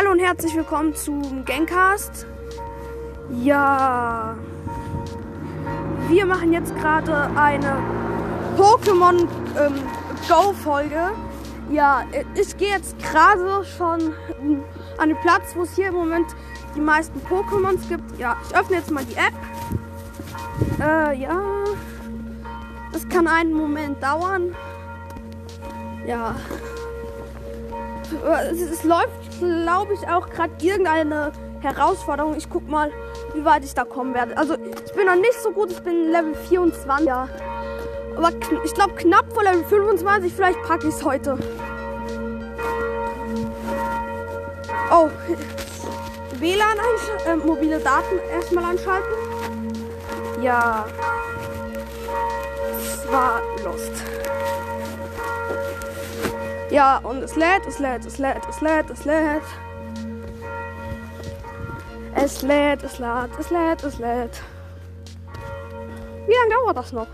Hallo und herzlich willkommen zum Gangcast. Ja, wir machen jetzt gerade eine Pokémon ähm, Go Folge. Ja, ich gehe jetzt gerade schon an den Platz, wo es hier im Moment die meisten Pokémons gibt. Ja, ich öffne jetzt mal die App. Äh, ja, das kann einen Moment dauern. Ja, es, es läuft, glaube ich, auch gerade irgendeine Herausforderung. Ich guck mal, wie weit ich da kommen werde. Also ich bin noch nicht so gut, ich bin Level 24. Ja. Aber ich glaube knapp vor Level 25, vielleicht packe ich es heute. Oh, WLAN äh, mobile Daten erstmal anschalten. Ja. Es war Lost. Ja, und es lädt, es lädt, es lädt, es lädt, es lädt. Es lädt, es lädt, es lädt, es lädt. Wie lange dauert das noch?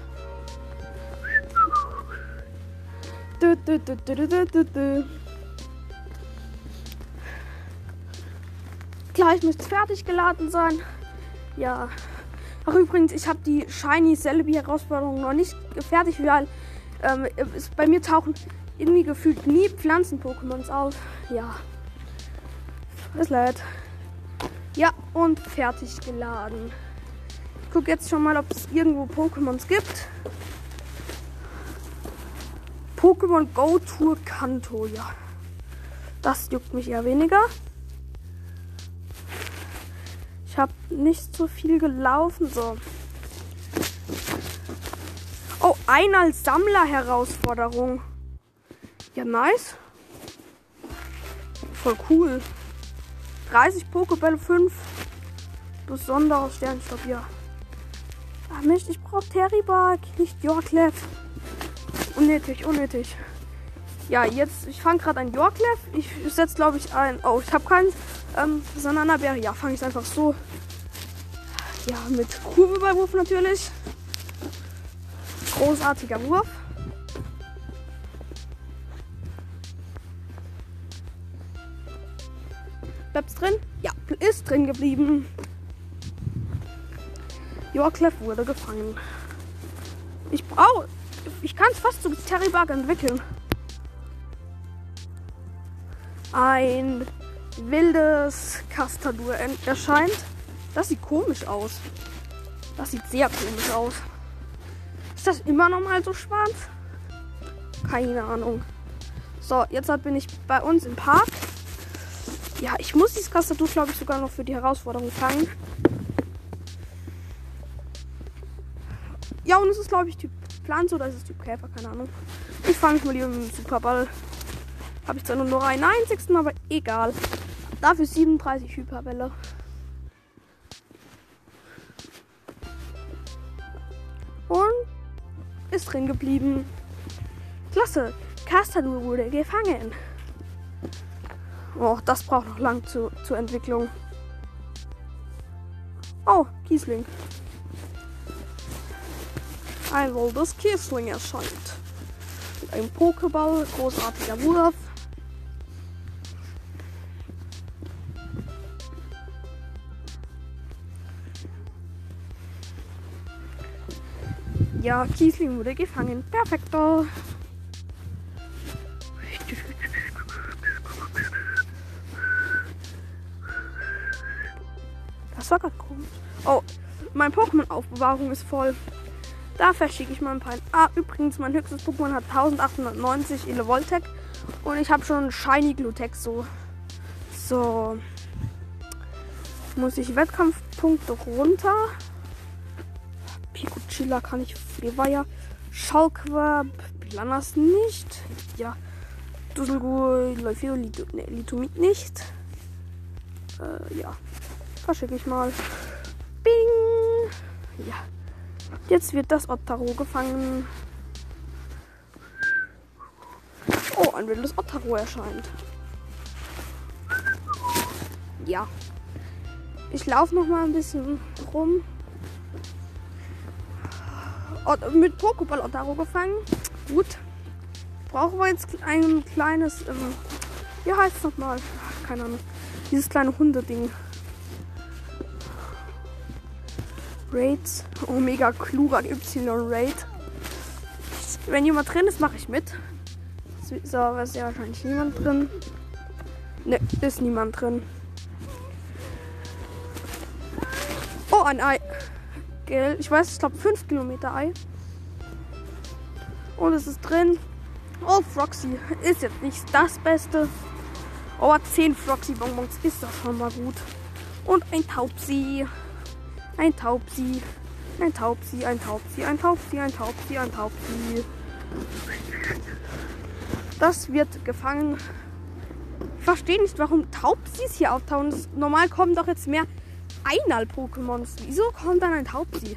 Du, du, du, du, du, du, du. Gleich müsste es fertig geladen sein. Ja. Ach übrigens, ich habe die Shiny Celebi Herausforderung noch nicht fertig, weil ähm, bei mir tauchen irgendwie gefühlt nie Pflanzen-Pokémons auf. Ja. Es lädt. Ja, und fertig geladen. Ich gucke jetzt schon mal, ob es irgendwo Pokémons gibt. Pokémon Go Tour Kanto, ja. Das juckt mich eher weniger. Ich habe nicht so viel gelaufen, so. Oh, ein als Sammler-Herausforderung. Ja, nice. Voll cool. 30 Pokébälle, 5 besonderer Sternstoff, ja. Ach Mist, ich brauche Terrybark, nicht Yorklev. Unnötig, unnötig. Ja, jetzt, ich fange gerade ein Yorklev. Ich setze, glaube ich, ein. Oh, ich habe keinen ähm, Sananaberry. Ja, fange ich einfach so. Ja, mit Kurve bei Wurf natürlich. Großartiger Wurf. Bleibt's drin? Ja, ist drin geblieben. Yorklev wurde gefangen. Ich brauche. Ich kann es fast zu Terry Bug entwickeln. Ein wildes Castadur erscheint. Das sieht komisch aus. Das sieht sehr komisch aus. Ist das immer noch mal so schwarz? Keine Ahnung. So, jetzt bin ich bei uns im Park. Ja, ich muss dieses Tastatur, glaube ich, sogar noch für die Herausforderung fangen. Ja, und es ist, glaube ich, Typ Pflanze oder ist es Typ Käfer? Keine Ahnung. Ich fange mal lieber mit dem Superball. Habe ich zwar nur noch einen einzigsten, aber egal. Dafür 37 Hyperbälle. Und ist drin geblieben. Klasse. Castadur wurde gefangen. Oh, das braucht noch lang zu, zur Entwicklung. Oh, Kiesling. Ein wildes Kiesling erscheint. Mit einem Pokéball, großartiger Wurf. Ja, Kiesling wurde gefangen. Perfekto. Oh, mein Pokémon-Aufbewahrung ist voll. Da verschicke ich mal ein paar. Ah, übrigens, mein höchstes Pokémon hat 1890 Elevoltec. Und ich habe schon Shiny Glutex so. So. Muss ich Wettkampfpunkte runter. Pikuchilla kann ich Fleweier. Schauquab. Planas nicht. Ja. Dusselgur, Leufeo, Litomit nicht. Äh, ja verschicke ich mal. Bing! Ja. Jetzt wird das Ottaro gefangen. Oh, ein wildes Ottaro erscheint. Ja. Ich laufe noch mal ein bisschen rum. Ot mit Pokéball Ottaro gefangen. Gut. Brauchen wir jetzt ein kleines. Ähm, wie heißt es nochmal? Keine Ahnung. Dieses kleine Hundeding. Raids. Omega Klura Y Raid. Wenn jemand drin ist, mache ich mit. So, ist ja wahrscheinlich niemand drin. Ne, ist niemand drin. Oh, ein Ei. Gell, ich weiß, ich glaube 5 Kilometer Ei. Und es ist drin. Oh, Froxy. Ist jetzt nicht das Beste. Aber 10 Froxy-Bonbons ist doch schon mal gut. Und ein Taubsi. Ein Taubsi. Ein Taubsi, ein Taubsi, ein Taubsi, ein Taubsi, ein Taubsi. Das wird gefangen. Ich verstehe nicht, warum Taubsis hier auftauchen. Normal kommen doch jetzt mehr Einal-Pokémons. Wieso kommt dann ein Taubsi?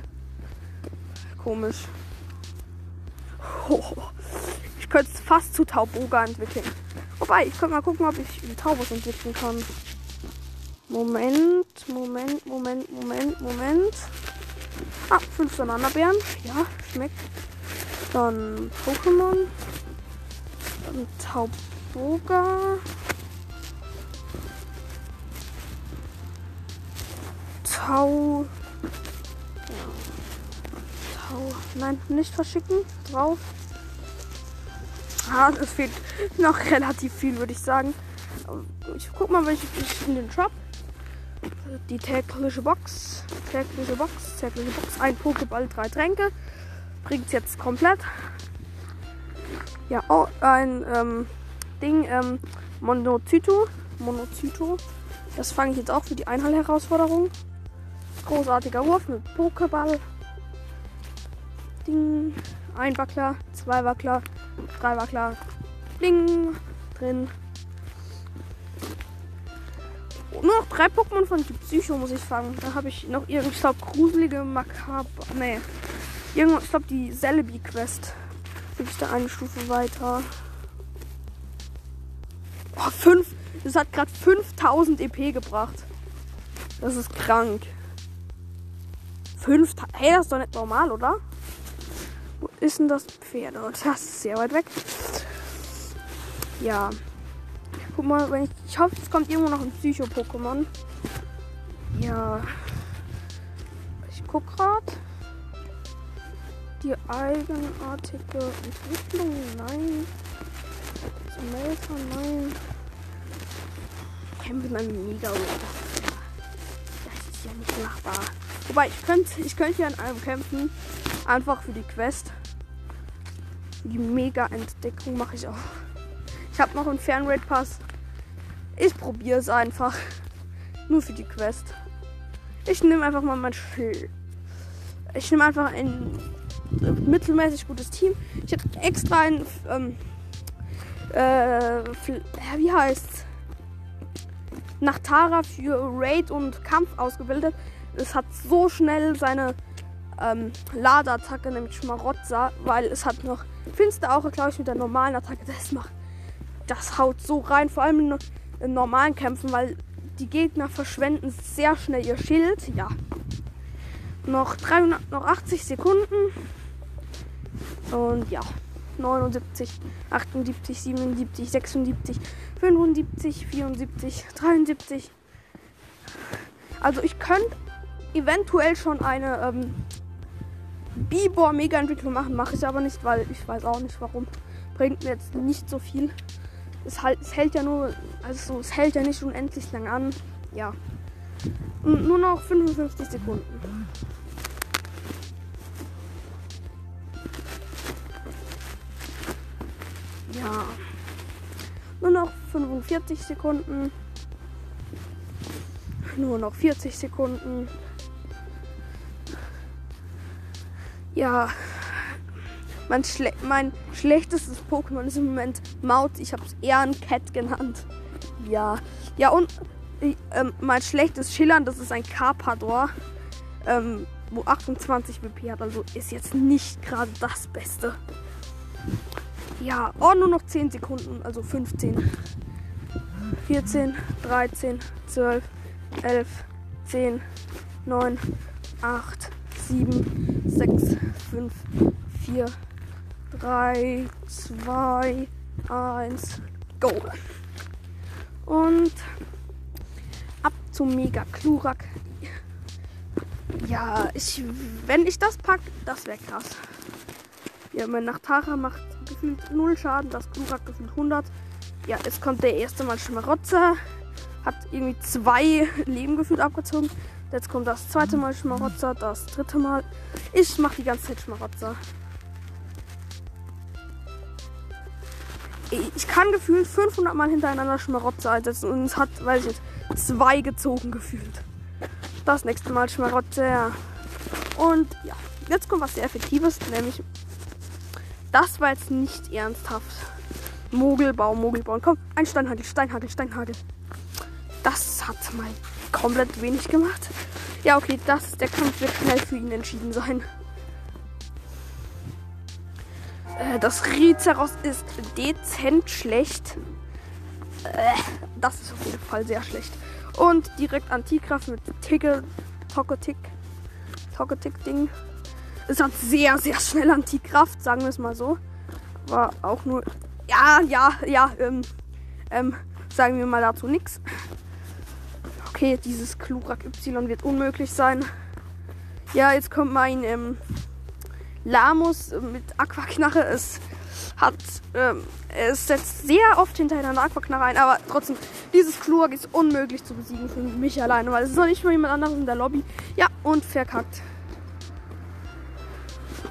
Komisch. Oh, ich könnte es fast zu Tauboga entwickeln. Wobei, ich könnte mal gucken, ob ich Taubus entwickeln kann. Moment, Moment, Moment, Moment, Moment. Ah, fünf Bananabären. Ja, schmeckt. Dann Pokémon. Dann Tauboga. Tau. Tau. Nein, nicht verschicken. Drauf. Ah, es fehlt noch relativ viel, würde ich sagen. Ich guck mal, welche ich in den Shop. Die tägliche Box. Tägliche Box. Tägliche Box. Ein Pokéball, drei Tränke. Bringt jetzt komplett. Ja, oh, ein ähm, Ding. Ähm, Monozyto. Monozyto. Das fange ich jetzt auch für die Einhall-Herausforderung. Großartiger Wurf mit Pokéball. Ding. Ein Wackler, zwei Wackler, drei Wackler. Ding. Drin. Nur noch drei Pokémon von Psycho muss ich fangen. Da habe ich noch irgendwie, ich glaube, gruselige Makaber. Nee. Irgendwo, ich glaube, die Celebi-Quest. Bin ich da eine Stufe weiter. Oh, fünf. Das hat gerade 5000 EP gebracht. Das ist krank. 5000. Hey, das ist doch nicht normal, oder? Wo ist denn das Pferd? Oh, das ist sehr weit weg. Ja. Mal, wenn ich, ich hoffe, es kommt irgendwo noch ein Psycho-Pokémon. Ja. Ich guck gerade. Die eigenartige Entwicklung, nein. Melter, nein. Kämpfen einem Mega Das ist ja nicht machbar. Wobei, ich könnte ich könnte ja an einem kämpfen. Einfach für die Quest. Die Mega-Entdeckung mache ich auch. Ich habe noch einen Fernraid-Pass. Ich probiere es einfach. Nur für die Quest. Ich nehme einfach mal mein Schild. Ich nehme einfach ein mittelmäßig gutes Team. Ich habe extra ein. Ähm, äh, wie heißt's? Nach Tara für Raid und Kampf ausgebildet. Es hat so schnell seine ähm, Ladeattacke, nämlich Schmarotzer, weil es hat noch Finsterauge, glaube ich, mit der normalen Attacke. Das macht. Das haut so rein, vor allem in normalen Kämpfen, weil die Gegner verschwenden sehr schnell ihr Schild. Ja. Noch 300, noch 80 Sekunden. Und ja. 79, 78, 77, 76, 75, 74, 73. Also ich könnte eventuell schon eine ähm, Bibor Mega Entwicklung machen, mache ich aber nicht, weil ich weiß auch nicht warum. Bringt mir jetzt nicht so viel es, halt, es hält ja nur, also es hält ja nicht unendlich lang an. Ja. Und nur noch 55 Sekunden. Ja. Nur noch 45 Sekunden. Nur noch 40 Sekunden. Ja, mein, Schle mein schlechtestes Pokémon ist im Moment Maut. Ich habe es eher ein Cat genannt. Ja. Ja, und äh, mein schlechtes Schillern, das ist ein Carpador. Ähm, wo 28 WP hat. Also ist jetzt nicht gerade das Beste. Ja, oh, nur noch 10 Sekunden. Also 15. 14, 13, 12, 11, 10, 9, 8, 7, 6, 5, 4, 3, 2, 1, go. Und zum Mega Klurak. Ja, ich, wenn ich das pack, das wäre krass. Ja, mein Nachtara macht gefühlt 0 Schaden, das Klurak gefühlt 100. Ja, jetzt kommt der erste Mal Schmarotzer. Hat irgendwie zwei Leben gefühlt abgezogen. Jetzt kommt das zweite Mal Schmarotzer, das dritte Mal. Ich mache die ganze Zeit Schmarotzer. Ich kann gefühlt 500 Mal hintereinander Schmarotzer einsetzen und es hat, weiß ich nicht, zwei gezogen gefühlt. Das nächste Mal Schmarotzer. Und ja, jetzt kommt was sehr Effektives, nämlich das war jetzt nicht ernsthaft. Mogelbau, Mogelbau. Komm, ein Steinhagel, Steinhagel, Steinhagel. Das hat mal komplett wenig gemacht. Ja, okay, das, der Kampf wird schnell für ihn entschieden sein. Das Rizeros ist dezent schlecht. Äh, das ist auf jeden Fall sehr schlecht. Und direkt Antikraft mit Tickel, Tokotick, Tokotick-Ding. Es hat sehr, sehr schnell Antikraft, sagen wir es mal so. War auch nur. Ja, ja, ja, ähm, ähm, sagen wir mal dazu nichts. Okay, dieses Klurak Y wird unmöglich sein. Ja, jetzt kommt mein ähm, Lamus mit Aquaknarre. Es hat, ähm, es setzt sehr oft hintereinander Aquaknarre ein, aber trotzdem, dieses Klurak ist unmöglich zu besiegen für mich alleine, weil es ist noch nicht mal jemand anderes in der Lobby. Ja, und verkackt.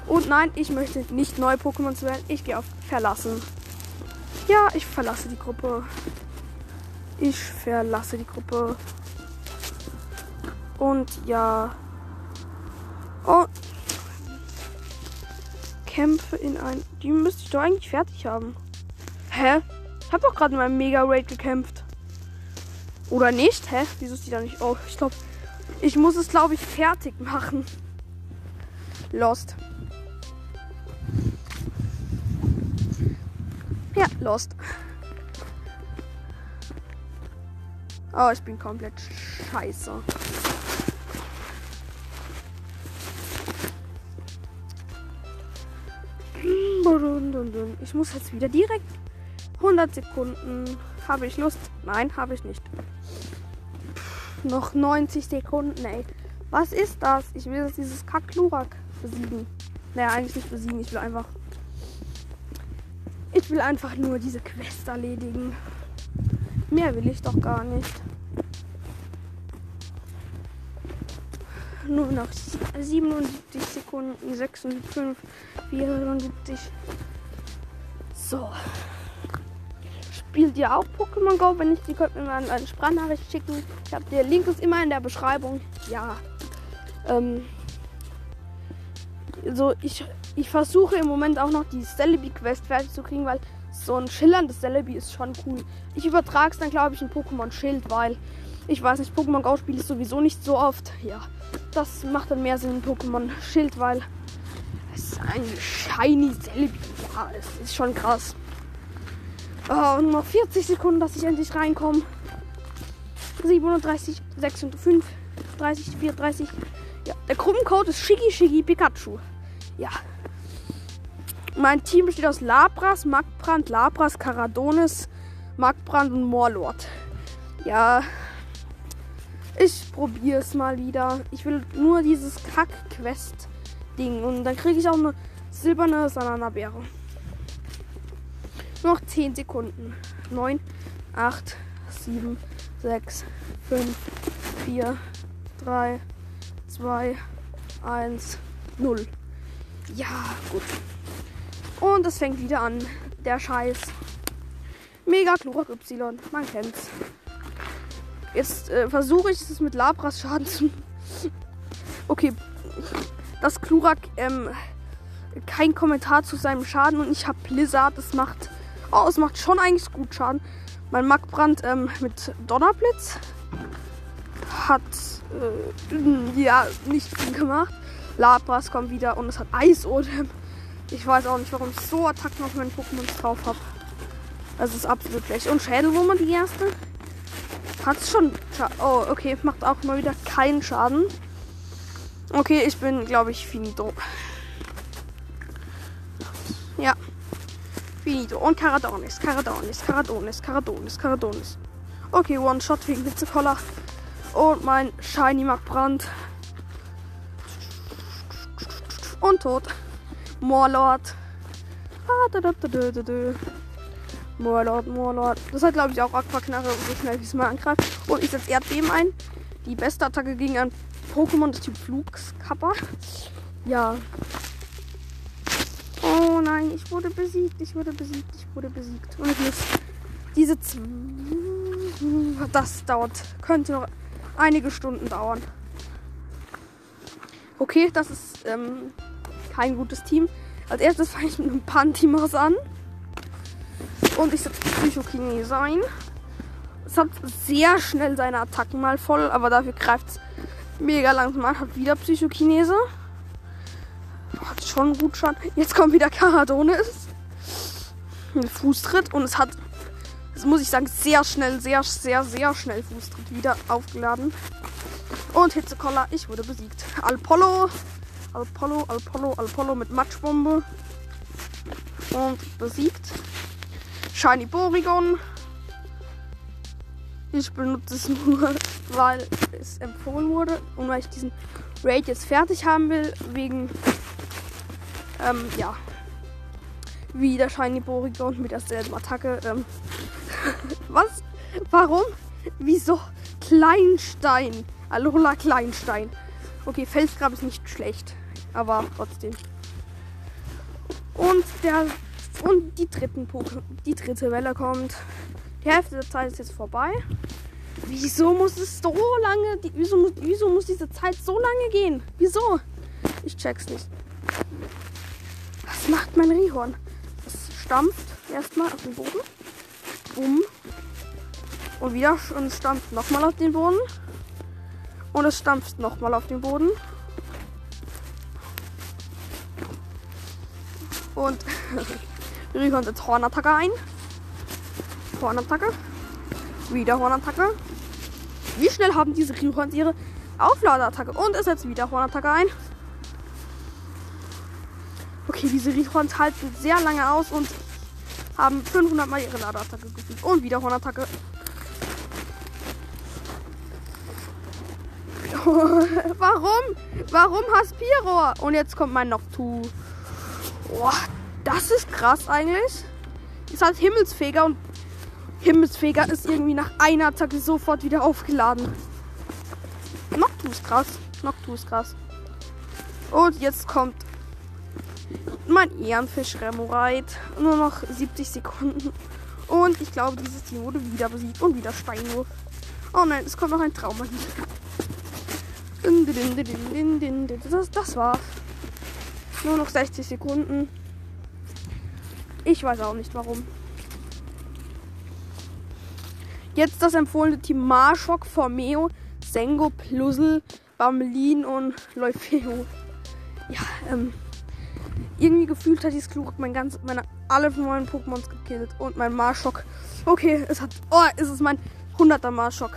Und nein, ich möchte nicht neue Pokémon zu wählen. Ich gehe auf Verlassen. Ja, ich verlasse die Gruppe. Ich verlasse die Gruppe. Und ja. Kämpfe in ein. Die müsste ich doch eigentlich fertig haben. Hä? Ich habe doch gerade in meinem Mega Raid gekämpft. Oder nicht? Hä? Wieso ist die da nicht? Oh, ich glaube, ich muss es, glaube ich, fertig machen. Lost. Ja, lost. Oh, ich bin komplett scheiße. Ich muss jetzt wieder direkt 100 Sekunden. Habe ich Lust? Nein, habe ich nicht. Noch 90 Sekunden, ey. Was ist das? Ich will jetzt dieses Kacklurak besiegen. Naja, eigentlich nicht besiegen. Ich will einfach. Ich will einfach nur diese Quest erledigen. Mehr will ich doch gar nicht. Nur noch 77 Sekunden, 56, 74. So. Spielt ihr auch Pokémon Go? Wenn nicht, ihr könnt mir mal eine Sprachnachricht schicken. Ich habe der Link ist immer in der Beschreibung. Ja. Ähm. So, ich, ich versuche im Moment auch noch die Celebi Quest fertig zu kriegen, weil so ein schillerndes Celebi ist schon cool. Ich übertrage es dann, glaube ich, in Pokémon Schild, weil ich weiß nicht, Pokémon Go spiele ich sowieso nicht so oft. Ja, das macht dann mehr Sinn in Pokémon Schild, weil es ein shiny Celebi. Ja, es ist schon krass. Oh, nur noch 40 Sekunden, dass ich endlich reinkomme. 37, 56, 30, 34. Ja, der Gruppencode ist Shigi Shigi Pikachu. Ja. Mein Team besteht aus Labras, Magbrand, Labras, Caradonis, Magbrand und Morlord. Ja, ich probiere es mal wieder. Ich will nur dieses Kack-Quest-Ding. Und dann kriege ich auch eine silberne Sanana-Beere. Noch 10 Sekunden. 9, 8, 7, 6, 5, 4, 3, 2, 1, 0. Ja, gut. Und es fängt wieder an. Der Scheiß. Mega Chlorak Y. Man kennt's. Jetzt äh, versuche ich es mit Labras Schaden zu. okay. Das Klurak, ähm, kein Kommentar zu seinem Schaden und ich habe Blizzard. Das macht. Oh, es macht schon eigentlich gut Schaden. Mein Magbrand ähm, mit Donnerblitz hat äh, ja nicht viel gemacht. Labras kommt wieder und es hat Eisodem. Ich weiß auch nicht, warum ich so Attacken auf meinen Pokémon drauf habe. Das ist absolut schlecht. Und Schädelwurmer die erste. Hat schon. Scha oh, okay. Macht auch mal wieder keinen Schaden. Okay, ich bin, glaube ich, finito. Ja. Finito. Und Caradonis, Caradonis, Caradonis, Caradonis, Caradonis. Okay, One-Shot wegen Hitzekoller. Und mein Shiny Markbrand. Und tot. Morlord. Ah, da, da, da, da, da, da. Morlord, Morlord. Das hat, glaube ich, auch Aquaknarre, so schnell wie es mal angreift. Und ich setze Erdbeben ein. Die beste Attacke gegen ein Pokémon des Typ Flugskapper. Ja. Oh nein, ich wurde besiegt, ich wurde besiegt, ich wurde besiegt. Und ich muss diese... Das dauert, könnte noch einige Stunden dauern. Okay, das ist ähm, kein gutes Team. Als erstes fange ich mit einem Pantimos an. Und ich setze Psychokinese ein. Es hat sehr schnell seine Attacken mal voll, aber dafür greift es mega langsam an. Hat wieder Psychokinese. Hat schon gut schon. Jetzt kommt wieder Karadonis. Ein Fußtritt und es hat, das muss ich sagen, sehr schnell, sehr, sehr, sehr schnell Fußtritt wieder aufgeladen. Und Hitzekoller, ich wurde besiegt. Alpollo, Alpollo, Alpollo, Alpollo mit Matschbombe. Und besiegt. Shiny Borigon. Ich benutze es nur, weil es empfohlen wurde und weil ich diesen Raid jetzt fertig haben will, wegen, ähm, ja, wie der Shiny Borigon mit derselben Attacke. Ähm, was? Warum? Wieso? Kleinstein. Alola Kleinstein. Okay, Felsgrab ist nicht schlecht, aber trotzdem. Und der und die dritten die dritte Welle kommt. Die Hälfte der Zeit ist jetzt vorbei. Wieso muss es so lange, die, wieso, muss, wieso muss diese Zeit so lange gehen? Wieso? Ich check's nicht. Was macht mein Rihorn? Es stampft erstmal auf den Boden. Bumm. Und wieder und es stampft nochmal auf den Boden. Und es stampft nochmal auf den Boden. Und Rihorn setzt Hornattacke ein. Hornattacke. Wieder Hornattacke. Wie schnell haben diese Rihorns ihre Aufladeattacke? Und es setzt wieder Hornattacke ein. Okay, diese Rihorns halten sehr lange aus und haben 500 mal ihre Ladeattacke gefühlt. Und wieder Hornattacke. Warum? Warum Haspiro? Und jetzt kommt mein Noctu. Boah, das ist krass eigentlich. Ist halt Himmelsfeger und Himmelsfeger ist irgendwie nach einer Attacke sofort wieder aufgeladen. Noctu ist krass. Noctu ist krass. Und jetzt kommt mein Ehrenfisch Remorite. Nur noch 70 Sekunden. Und ich glaube, dieses Team wurde wieder besiegt und wieder Steinwurf. Oh nein, es kommt noch ein Trauma hier. Das, das war's. Nur noch 60 Sekunden. Ich weiß auch nicht warum. Jetzt das empfohlene Team Marschok, Formeo, Sengo, Plusel, Bamlin und Leufeo. Ja, ähm. Irgendwie gefühlt hat dieses Klug mein ganz, meine, alle von meinen Pokémons gekillt. Und mein Marschok. Okay, es hat. Oh, es ist mein 100er Marschok.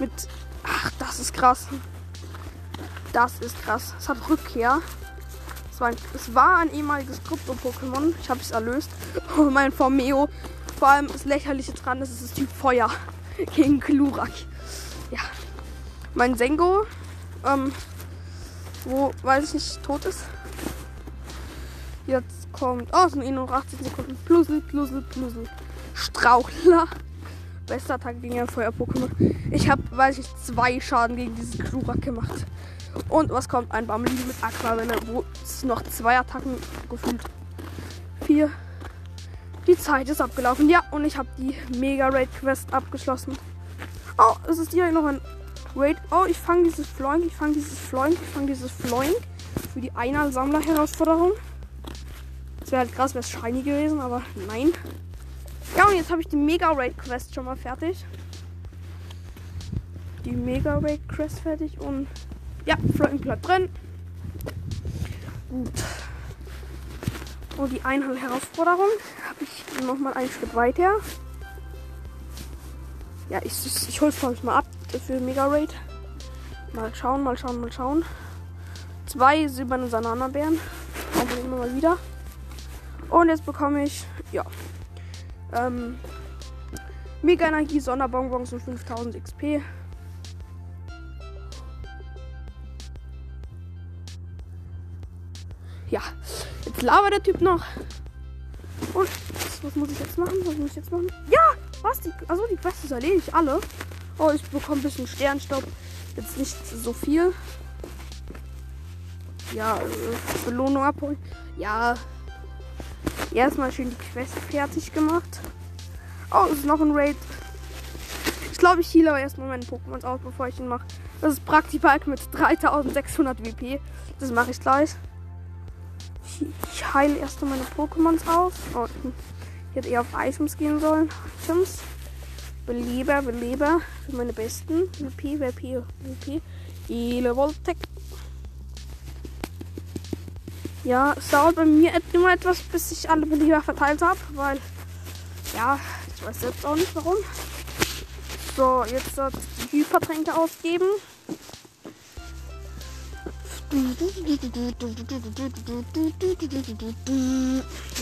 Mit. Ach, das ist krass. Das ist krass. Es hat Rückkehr. Es war ein, es war ein ehemaliges Krypto-Pokémon. Ich habe es erlöst. Und mein Formeo. Vor allem das Lächerliche dran ist, es ist Typ Feuer. Gegen Klurak. Ja. Mein Sengo. Ähm, wo, weiß ich nicht, tot ist. Jetzt kommt. Oh, es sind eh nur 18 Sekunden. Plusel, Plusel, Plusel. Strauchler. Bester Tag gegen ein Feuer-Pokémon. Ich habe, weiß ich, zwei Schaden gegen diesen Klurak gemacht. Und was kommt? Ein Bamli mit Aquavelle, wo es noch zwei Attacken gefühlt. Vier. Die Zeit ist abgelaufen. Ja, und ich habe die Mega Raid Quest abgeschlossen. Oh, es ist hier noch ein Raid. Oh, ich fange dieses Floink, ich fange dieses Floink, ich fange dieses Floink für die Einer-Sammler-Herausforderung. Es wäre halt krass, wäre es shiny gewesen, aber nein. Ja, und jetzt habe ich die Mega Raid Quest schon mal fertig. Die Mega Raid Quest fertig und ja, Flocken bleibt drin. Gut. Und die Einhand-Herausforderung habe ich noch mal einen Schritt weiter. Ja, ich, ich, ich hole es mal ab für Mega Raid. Mal schauen, mal schauen, mal schauen. Zwei silberne Sanana-Bären. Wir immer mal wieder. Und jetzt bekomme ich, ja, ähm, Mega Energie, Sonderbonbons und 5000 XP. Jetzt labert der Typ noch. Und was muss ich jetzt machen? Was muss ich jetzt machen? Ja! Was? Die, also die Quests erledigt alle. Oh, ich bekomme ein bisschen Sternstaub. Jetzt nicht so viel. Ja, äh, Belohnung abholen. Ja. Erstmal schön die Quest fertig gemacht. Oh, es ist noch ein Raid. Ich glaube, ich heale aber erstmal meine Pokémon aus, bevor ich ihn mache. Das ist Praktibalk mit 3600 WP. Das mache ich gleich. Ich, heile erstmal meine Pokémons aus. Oh, ich hätte eher auf Items gehen sollen. Items. Beleber, Beleber. Für meine besten. WP, WP, WP. Ele Voltec. Ja, es dauert bei mir immer etwas, bis ich alle Beleber verteilt habe, weil, ja, ich weiß selbst auch nicht warum. So, jetzt die Hypertränke ausgeben.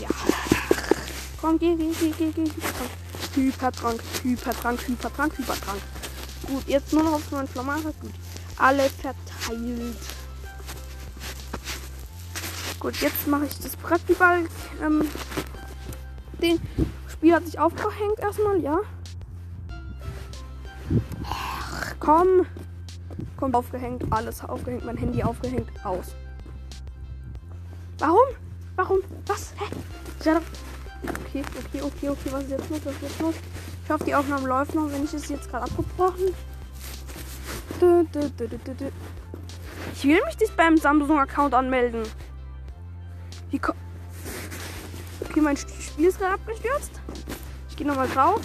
Ja. Komm, geh, geh, geh, geh, geh. Hypertrank, Hypertrank, Hypertrank, Hypertrank. Gut, jetzt nur noch auf meinen Flammager. Gut. Alle verteilt. Gut, jetzt mache ich das Praktiball. Ähm, den Spiel hat sich aufgehängt erstmal, ja. Ach, komm. Kommt aufgehängt, alles aufgehängt, mein Handy aufgehängt, aus. Warum? Warum? Was? Hä? Okay, okay, okay, okay, was ist jetzt los? Was ist jetzt los? Ich hoffe, die Aufnahme läuft noch, wenn ich es jetzt gerade abgebrochen. Ich will mich nicht beim Samsung-Account anmelden. Wie ko Okay, mein Spiel ist gerade abgestürzt. Ich gehe nochmal drauf.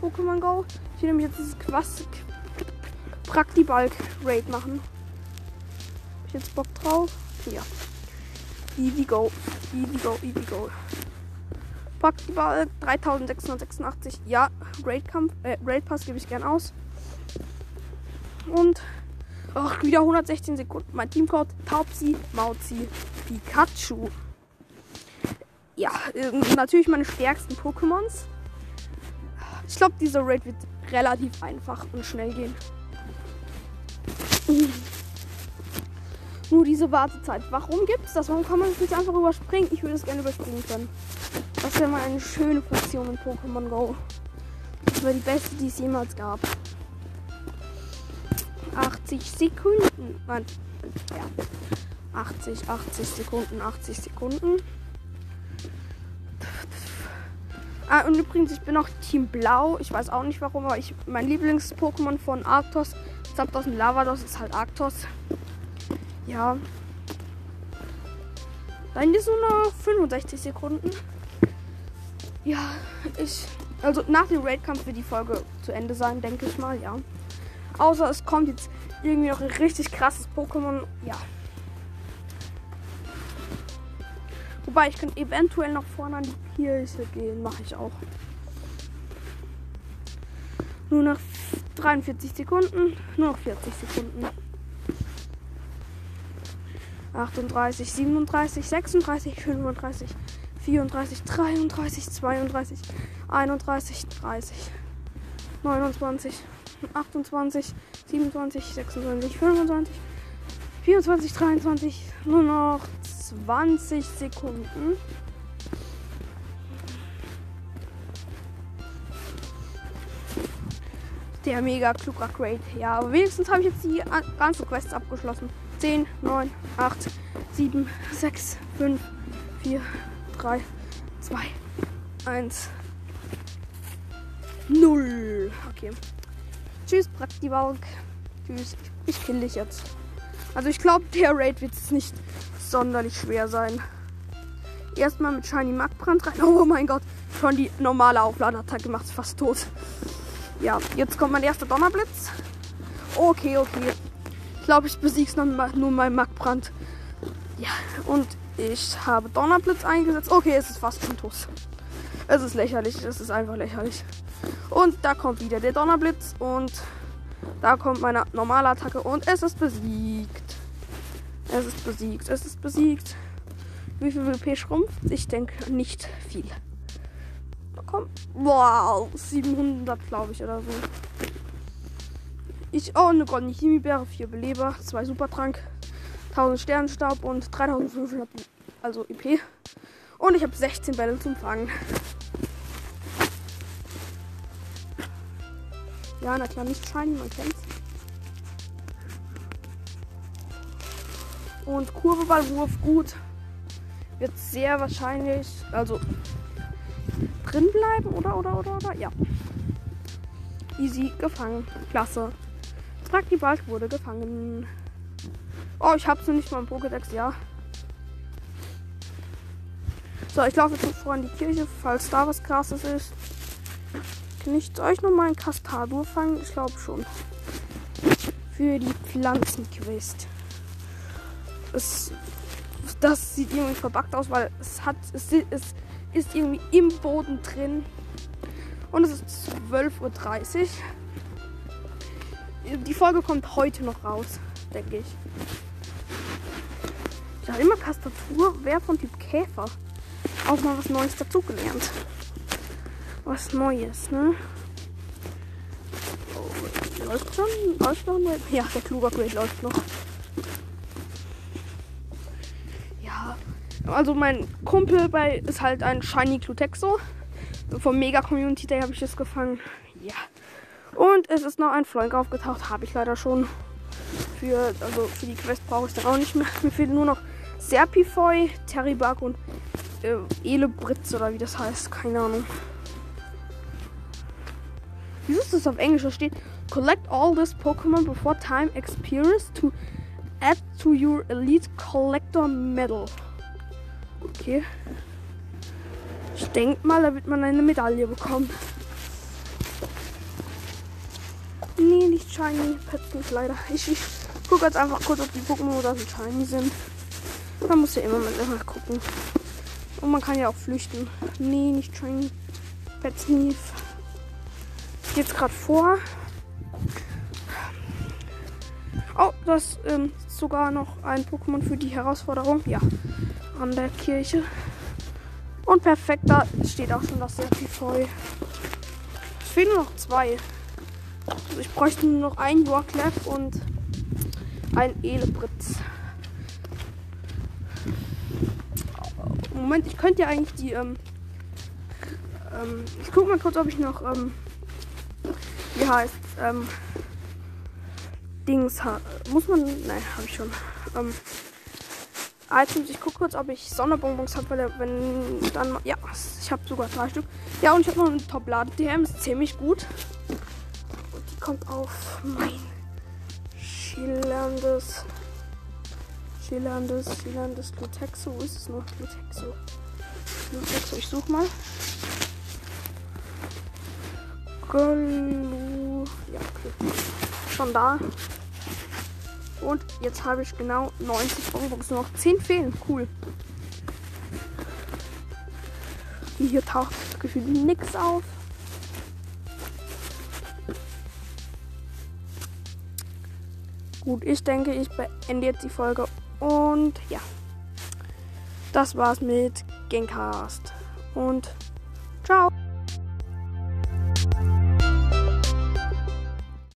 Pokémon Go. Ich will nämlich jetzt dieses Quast Praktibulk Raid machen. Hab ich jetzt Bock drauf? Ja. Easy go. Easy go, easy go. Praktibulk 3686. Ja, Raid Kampf, äh, Raid Pass gebe ich gern aus. Und ach, wieder 116 Sekunden. Mein Teamcode Taubsi, Mauzi, Pikachu. Ja, äh, natürlich meine stärksten Pokémons. Ich glaube, dieser Raid wird relativ einfach und schnell gehen. Nur diese Wartezeit. Warum gibt es das? Warum kann man es nicht einfach überspringen? Ich würde es gerne überspringen können. Das wäre mal eine schöne Funktion in Pokémon Go. Das wäre die beste, die es jemals gab. 80 Sekunden. Nein. Ja. 80, 80 Sekunden, 80 Sekunden. Ah, und übrigens, ich bin auch Team Blau. Ich weiß auch nicht warum, aber ich, mein Lieblings-Pokémon von Arctos, Zapdos und Lavados ist halt Arctos. Ja. Dann ist nur noch 65 Sekunden. Ja, ich. Also nach dem Raid-Kampf wird die Folge zu Ende sein, denke ich mal, ja. Außer es kommt jetzt irgendwie noch ein richtig krasses Pokémon. Ja. Wobei ich kann eventuell noch vorne an die Kirche gehen. Mache ich auch. Nur noch 43 Sekunden. Nur noch 40 Sekunden. 38, 37, 36, 35, 34, 33, 32, 31, 30, 29, 28, 27, 26, 25, 24, 23, nur noch 20 Sekunden. Der mega klug Upgrade. Ja, aber wenigstens habe ich jetzt die ganze Quest abgeschlossen. 10, 9, 8, 7, 6, 5, 4, 3, 2, 1, 0. Okay. Tschüss, Praktibalk. Tschüss. Ich kill dich jetzt. Also ich glaube, der Raid wird es nicht sonderlich schwer sein. Erstmal mit Shiny Magbrand rein. Oh mein Gott. Schon die normale Aufladeattacke macht fast tot. Ja, jetzt kommt mein erster Donnerblitz. Okay, okay. Ich glaube, ich besiege noch nur mein Magbrand. Ja, und ich habe Donnerblitz eingesetzt. Okay, es ist fast schon tot. Es ist lächerlich. Es ist einfach lächerlich. Und da kommt wieder der Donnerblitz. Und da kommt meine normale Attacke. Und es ist besiegt. Es ist besiegt. Es ist besiegt. Wie viel WP schrumpft? Ich denke nicht viel. Komm. Wow. 700, glaube ich, oder so. Ich. Oh, eine goldene Chemiebeere, 4 Beleber, 2 Supertrank, 1000 Sternenstaub und 3500 also EP. Und ich habe 16 Bälle zum Fangen. Ja, na klar, nicht shiny, man kennt's. Und Kurbeballwurf gut. Wird sehr wahrscheinlich, also drin bleiben, oder, oder, oder, oder? Ja. Easy gefangen. Klasse. Fragt die Bald wurde gefangen. Oh, ich hab's noch nicht mal im Pokédex, ja. So, ich laufe jetzt vor in die Kirche, falls da was krasses ist. Kann ich euch noch mal ein Kastadur fangen? Ich glaube schon. Für die Pflanzenquest. Es, das sieht irgendwie verbuggt aus, weil es hat es, es ist irgendwie im Boden drin. Und es ist 12.30 Uhr. Die Folge kommt heute noch raus, denke ich. Ich habe immer Tastatur, wer von Typ Käfer. Auch mal was Neues dazugelernt. Was Neues, ne? Oh, läuft schon? Läuft noch? Ja, der Kluger läuft noch. Ja, also mein Kumpel bei ist halt ein Shiny Clutexo. Vom Mega Community Day habe ich es gefangen. Ja. Und es ist noch ein Freund aufgetaucht. Habe ich leider schon. Für, also für die Quest brauche ich dann auch nicht mehr. Mir fehlen nur noch Serpifoy, Terribug und äh, Elebritz oder wie das heißt. Keine Ahnung. Wieso ist das auf Englisch? Da steht Collect all this Pokémon before time expires to add to your Elite Collector Medal. Okay. Ich denke mal, da wird man eine Medaille bekommen. Nee, nicht shiny. Pets nicht leider. Ich, ich gucke jetzt einfach kurz, ob die Pokémon oder so shiny sind. Man muss ja immer mal gucken. Und man kann ja auch flüchten. Nee, nicht shiny. Pets nie. Jetzt gerade vor. Oh, das ähm, ist sogar noch ein Pokémon für die Herausforderung. Ja, an der Kirche. Und perfekt, da steht auch schon das Certifoy. Es fehlen noch zwei. Also ich bräuchte nur noch ein Warclap und ein Elebritz. Moment, ich könnte ja eigentlich die. Ähm, ähm, ich guck mal kurz, ob ich noch. Ähm, wie heißt ähm, Dings. Muss man. Nein, habe ich schon. Ähm, Items. Ich gucke kurz, ob ich Sonderbonbons habe, weil wenn dann. Ja, ich habe sogar drei Stück. Ja, und ich habe noch eine Top-Lade-DM. Ist ziemlich gut. Und die kommt auf mein schillerndes. Schillerndes, schillerndes Glutexo. Wo ist es noch? Glutexo. Glutexo. Ich suche mal. Glu. Ja, okay. Schon da. Und jetzt habe ich genau 90 Bonbons. Nur noch 10 fehlen. Cool. Hier taucht gefühlt nichts auf. Gut, ich denke, ich beende jetzt die Folge. Und ja. Das war's mit Gencast. Und ciao.